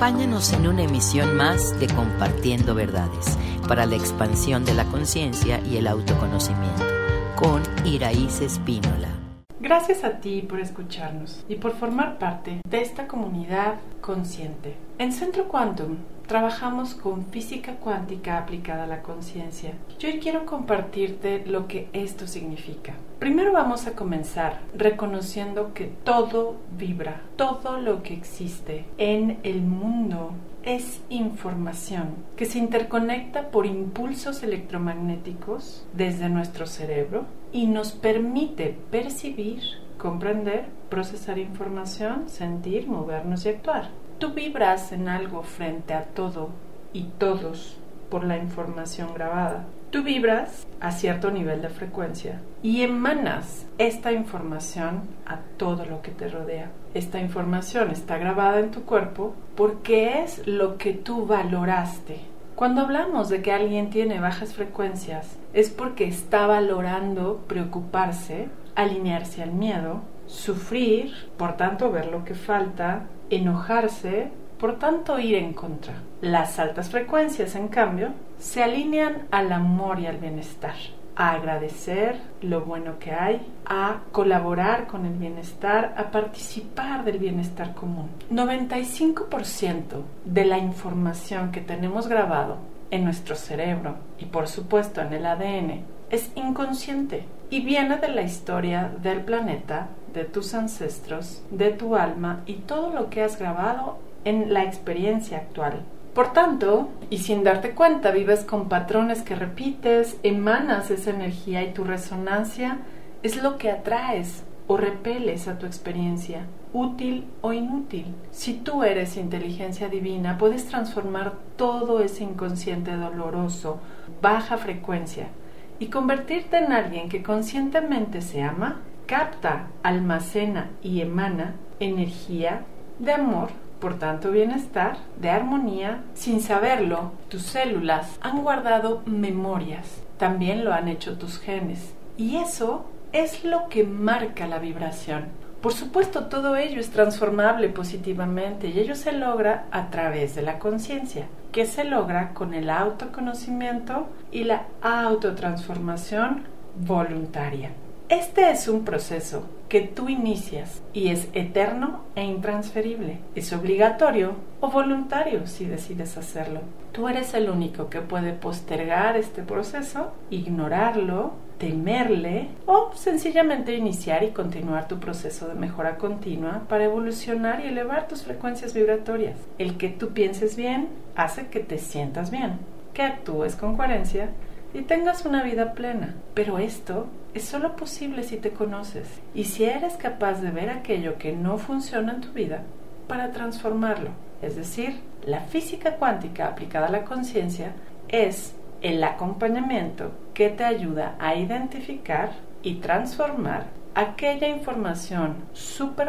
Acompáñanos en una emisión más de Compartiendo Verdades para la expansión de la conciencia y el autoconocimiento con Iraíz Espínola. Gracias a ti por escucharnos y por formar parte de esta comunidad consciente. En Centro Quantum trabajamos con física cuántica aplicada a la conciencia. Yo quiero compartirte lo que esto significa. Primero vamos a comenzar reconociendo que todo vibra, todo lo que existe en el mundo es información que se interconecta por impulsos electromagnéticos desde nuestro cerebro y nos permite percibir, comprender, procesar información, sentir, movernos y actuar. Tú vibras en algo frente a todo y todos por la información grabada. Tú vibras a cierto nivel de frecuencia y emanas esta información a todo lo que te rodea. Esta información está grabada en tu cuerpo porque es lo que tú valoraste. Cuando hablamos de que alguien tiene bajas frecuencias es porque está valorando preocuparse, alinearse al miedo, sufrir, por tanto ver lo que falta, enojarse, por tanto ir en contra. Las altas frecuencias, en cambio, se alinean al amor y al bienestar, a agradecer lo bueno que hay, a colaborar con el bienestar, a participar del bienestar común. 95% de la información que tenemos grabado en nuestro cerebro y por supuesto en el ADN es inconsciente y viene de la historia del planeta, de tus ancestros, de tu alma y todo lo que has grabado en la experiencia actual. Por tanto, y sin darte cuenta, vives con patrones que repites, emanas esa energía y tu resonancia es lo que atraes o repeles a tu experiencia, útil o inútil. Si tú eres inteligencia divina, puedes transformar todo ese inconsciente doloroso, baja frecuencia, y convertirte en alguien que conscientemente se ama, capta, almacena y emana energía de amor, por tanto bienestar, de armonía. Sin saberlo, tus células han guardado memorias, también lo han hecho tus genes. Y eso es lo que marca la vibración. Por supuesto, todo ello es transformable positivamente y ello se logra a través de la conciencia que se logra con el autoconocimiento y la autotransformación voluntaria. Este es un proceso que tú inicias y es eterno e intransferible. Es obligatorio o voluntario si decides hacerlo. Tú eres el único que puede postergar este proceso, ignorarlo, temerle o sencillamente iniciar y continuar tu proceso de mejora continua para evolucionar y elevar tus frecuencias vibratorias. El que tú pienses bien hace que te sientas bien, que actúes con coherencia y tengas una vida plena. Pero esto es solo posible si te conoces y si eres capaz de ver aquello que no funciona en tu vida para transformarlo. Es decir, la física cuántica aplicada a la conciencia es el acompañamiento que te ayuda a identificar y transformar aquella información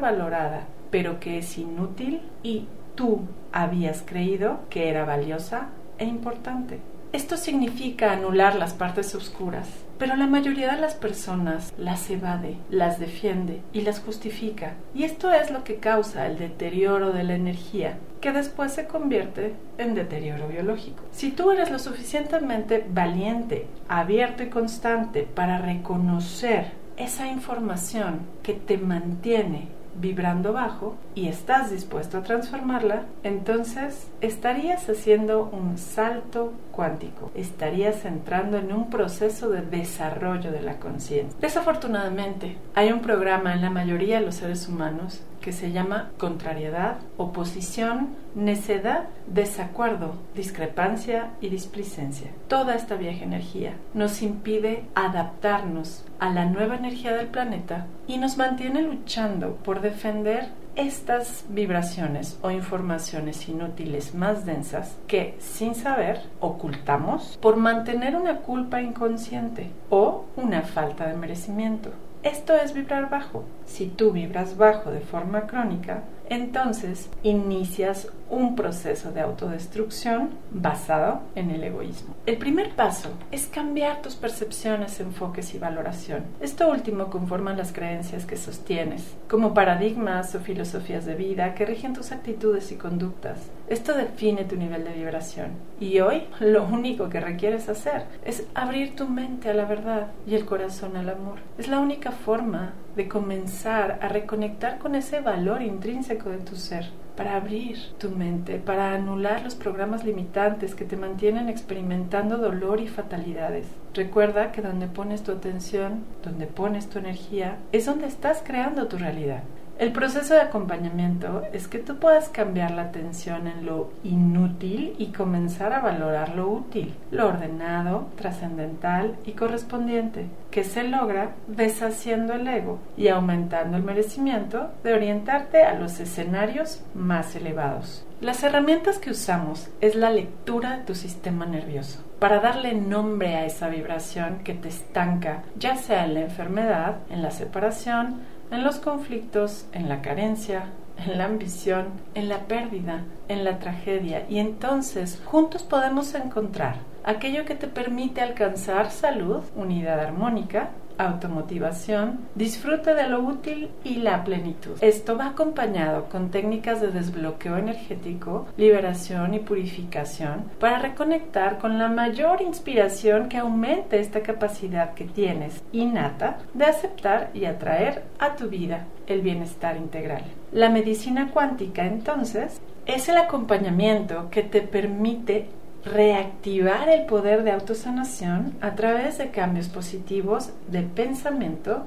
valorada pero que es inútil y tú habías creído que era valiosa e importante. Esto significa anular las partes oscuras, pero la mayoría de las personas las evade, las defiende y las justifica. Y esto es lo que causa el deterioro de la energía, que después se convierte en deterioro biológico. Si tú eres lo suficientemente valiente, abierto y constante para reconocer esa información que te mantiene vibrando bajo y estás dispuesto a transformarla, entonces estarías haciendo un salto cuántico, estarías entrando en un proceso de desarrollo de la conciencia. Desafortunadamente, hay un programa en la mayoría de los seres humanos que se llama contrariedad, oposición, necedad, desacuerdo, discrepancia y displicencia. Toda esta vieja energía nos impide adaptarnos a la nueva energía del planeta y nos mantiene luchando por defender estas vibraciones o informaciones inútiles más densas que, sin saber, ocultamos por mantener una culpa inconsciente o una falta de merecimiento. Esto es vibrar bajo. Si tú vibras bajo de forma crónica, entonces inicias un proceso de autodestrucción basado en el egoísmo. El primer paso es cambiar tus percepciones, enfoques y valoración. Esto último conforma las creencias que sostienes, como paradigmas o filosofías de vida que rigen tus actitudes y conductas. Esto define tu nivel de vibración. Y hoy lo único que requieres hacer es abrir tu mente a la verdad y el corazón al amor. Es la única forma de comenzar a reconectar con ese valor intrínseco de tu ser para abrir tu mente, para anular los programas limitantes que te mantienen experimentando dolor y fatalidades. Recuerda que donde pones tu atención, donde pones tu energía, es donde estás creando tu realidad. El proceso de acompañamiento es que tú puedas cambiar la atención en lo inútil y comenzar a valorar lo útil, lo ordenado, trascendental y correspondiente, que se logra deshaciendo el ego y aumentando el merecimiento de orientarte a los escenarios más elevados. Las herramientas que usamos es la lectura de tu sistema nervioso para darle nombre a esa vibración que te estanca, ya sea en la enfermedad, en la separación, en los conflictos, en la carencia, en la ambición, en la pérdida, en la tragedia. Y entonces juntos podemos encontrar aquello que te permite alcanzar salud, unidad armónica, automotivación, disfrute de lo útil y la plenitud. Esto va acompañado con técnicas de desbloqueo energético, liberación y purificación para reconectar con la mayor inspiración que aumente esta capacidad que tienes innata de aceptar y atraer a tu vida el bienestar integral. La medicina cuántica entonces es el acompañamiento que te permite reactivar el poder de autosanación a través de cambios positivos de pensamiento,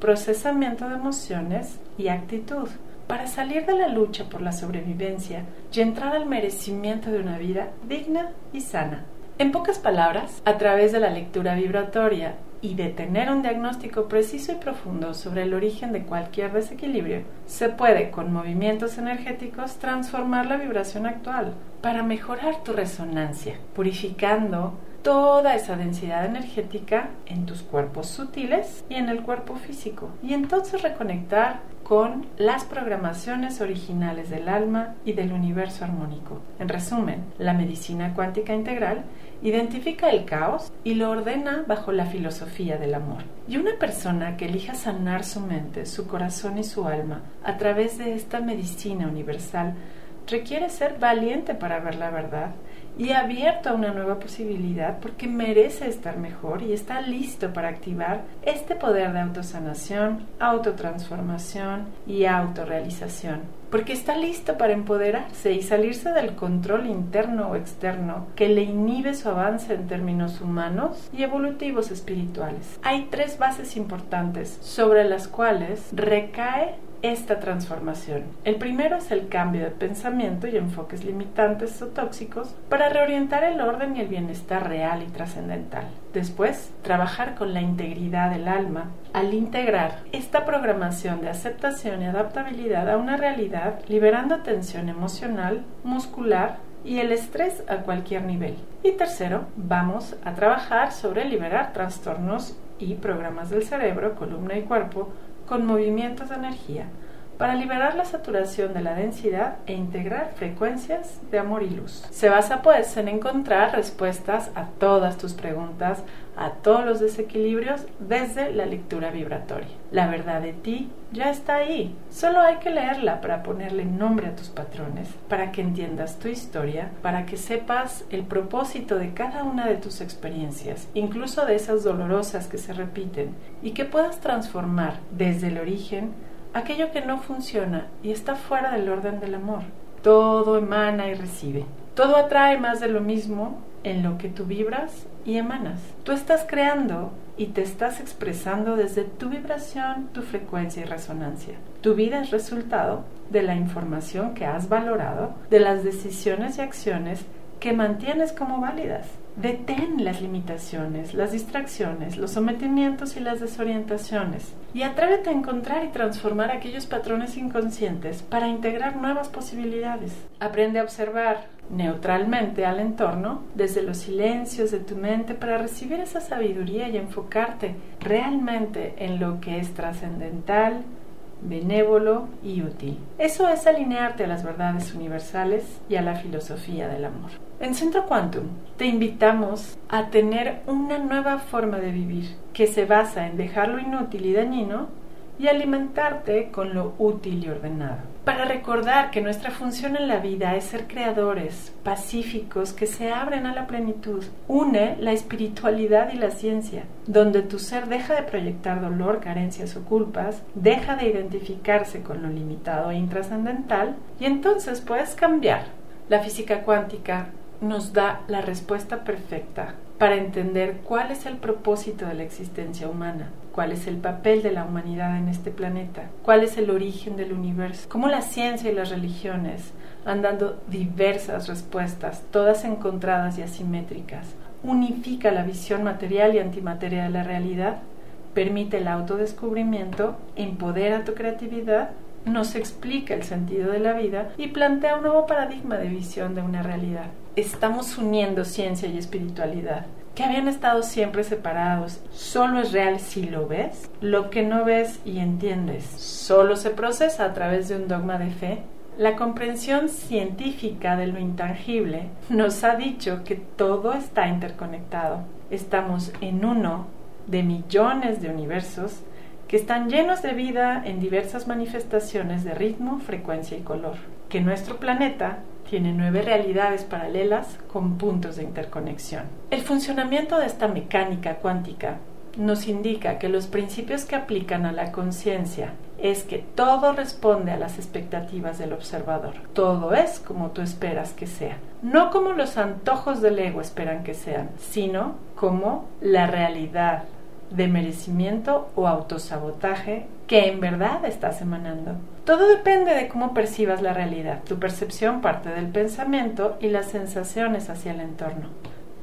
procesamiento de emociones y actitud para salir de la lucha por la sobrevivencia y entrar al merecimiento de una vida digna y sana. En pocas palabras, a través de la lectura vibratoria y de tener un diagnóstico preciso y profundo sobre el origen de cualquier desequilibrio, se puede con movimientos energéticos transformar la vibración actual para mejorar tu resonancia, purificando toda esa densidad energética en tus cuerpos sutiles y en el cuerpo físico. Y entonces reconectar con las programaciones originales del alma y del universo armónico. En resumen, la medicina cuántica integral identifica el caos y lo ordena bajo la filosofía del amor. Y una persona que elija sanar su mente, su corazón y su alma a través de esta medicina universal requiere ser valiente para ver la verdad y abierto a una nueva posibilidad porque merece estar mejor y está listo para activar este poder de autosanación, autotransformación y autorrealización. Porque está listo para empoderarse y salirse del control interno o externo que le inhibe su avance en términos humanos y evolutivos espirituales. Hay tres bases importantes sobre las cuales recae esta transformación. El primero es el cambio de pensamiento y enfoques limitantes o tóxicos para reorientar el orden y el bienestar real y trascendental. Después, trabajar con la integridad del alma al integrar esta programación de aceptación y adaptabilidad a una realidad, liberando tensión emocional, muscular, y el estrés a cualquier nivel. Y tercero, vamos a trabajar sobre liberar trastornos y programas del cerebro, columna y cuerpo con movimientos de energía para liberar la saturación de la densidad e integrar frecuencias de amor y luz. Se basa pues en encontrar respuestas a todas tus preguntas, a todos los desequilibrios desde la lectura vibratoria. La verdad de ti ya está ahí, solo hay que leerla para ponerle nombre a tus patrones, para que entiendas tu historia, para que sepas el propósito de cada una de tus experiencias, incluso de esas dolorosas que se repiten, y que puedas transformar desde el origen aquello que no funciona y está fuera del orden del amor. Todo emana y recibe. Todo atrae más de lo mismo en lo que tú vibras y emanas. Tú estás creando y te estás expresando desde tu vibración, tu frecuencia y resonancia. Tu vida es resultado de la información que has valorado, de las decisiones y acciones que mantienes como válidas. Detén las limitaciones, las distracciones, los sometimientos y las desorientaciones y atrévete a encontrar y transformar aquellos patrones inconscientes para integrar nuevas posibilidades. Aprende a observar neutralmente al entorno desde los silencios de tu mente para recibir esa sabiduría y enfocarte realmente en lo que es trascendental, benévolo y útil. Eso es alinearte a las verdades universales y a la filosofía del amor. En Centro Quantum te invitamos a tener una nueva forma de vivir que se basa en dejar lo inútil y dañino y alimentarte con lo útil y ordenado. Para recordar que nuestra función en la vida es ser creadores, pacíficos, que se abren a la plenitud. Une la espiritualidad y la ciencia, donde tu ser deja de proyectar dolor, carencias o culpas, deja de identificarse con lo limitado e intrascendental y entonces puedes cambiar. La física cuántica nos da la respuesta perfecta para entender cuál es el propósito de la existencia humana, cuál es el papel de la humanidad en este planeta, cuál es el origen del universo, cómo la ciencia y las religiones han dado diversas respuestas, todas encontradas y asimétricas, unifica la visión material y antimateria de la realidad, permite el autodescubrimiento, empodera tu creatividad, nos explica el sentido de la vida y plantea un nuevo paradigma de visión de una realidad estamos uniendo ciencia y espiritualidad, que habían estado siempre separados. Solo es real si lo ves. Lo que no ves y entiendes solo se procesa a través de un dogma de fe. La comprensión científica de lo intangible nos ha dicho que todo está interconectado. Estamos en uno de millones de universos están llenos de vida en diversas manifestaciones de ritmo, frecuencia y color. Que nuestro planeta tiene nueve realidades paralelas con puntos de interconexión. El funcionamiento de esta mecánica cuántica nos indica que los principios que aplican a la conciencia es que todo responde a las expectativas del observador. Todo es como tú esperas que sea. No como los antojos del ego esperan que sean, sino como la realidad de merecimiento o autosabotaje que en verdad estás emanando. Todo depende de cómo percibas la realidad. Tu percepción parte del pensamiento y las sensaciones hacia el entorno.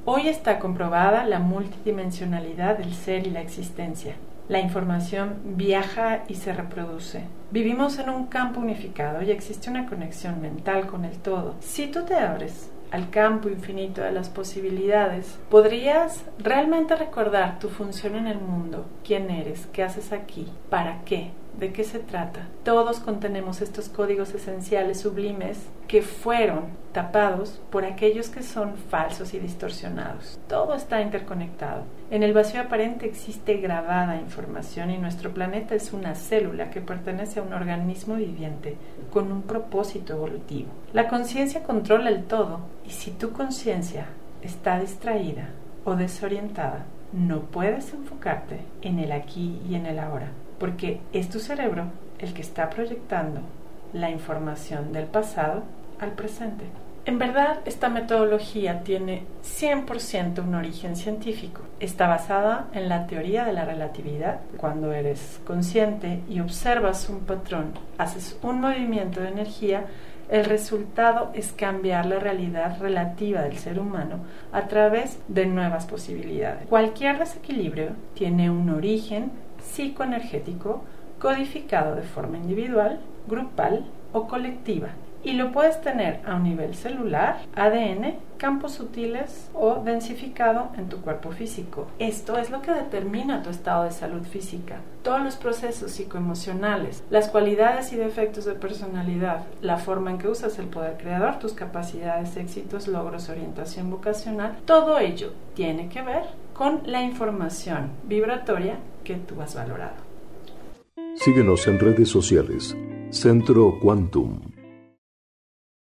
Hoy está comprobada la multidimensionalidad del ser y la existencia. La información viaja y se reproduce. Vivimos en un campo unificado y existe una conexión mental con el todo. Si tú te abres al campo infinito de las posibilidades, podrías realmente recordar tu función en el mundo, quién eres, qué haces aquí, para qué, ¿De qué se trata? Todos contenemos estos códigos esenciales sublimes que fueron tapados por aquellos que son falsos y distorsionados. Todo está interconectado. En el vacío aparente existe grabada información y nuestro planeta es una célula que pertenece a un organismo viviente con un propósito evolutivo. La conciencia controla el todo y si tu conciencia está distraída o desorientada, no puedes enfocarte en el aquí y en el ahora porque es tu cerebro el que está proyectando la información del pasado al presente. En verdad, esta metodología tiene 100% un origen científico. Está basada en la teoría de la relatividad. Cuando eres consciente y observas un patrón, haces un movimiento de energía, el resultado es cambiar la realidad relativa del ser humano a través de nuevas posibilidades. Cualquier desequilibrio tiene un origen psicoenergético codificado de forma individual, grupal o colectiva. Y lo puedes tener a un nivel celular, ADN, campos sutiles o densificado en tu cuerpo físico. Esto es lo que determina tu estado de salud física. Todos los procesos psicoemocionales, las cualidades y defectos de personalidad, la forma en que usas el poder creador, tus capacidades, éxitos, logros, orientación vocacional, todo ello tiene que ver con la información vibratoria que tú has valorado. Síguenos en redes sociales. Centro Quantum.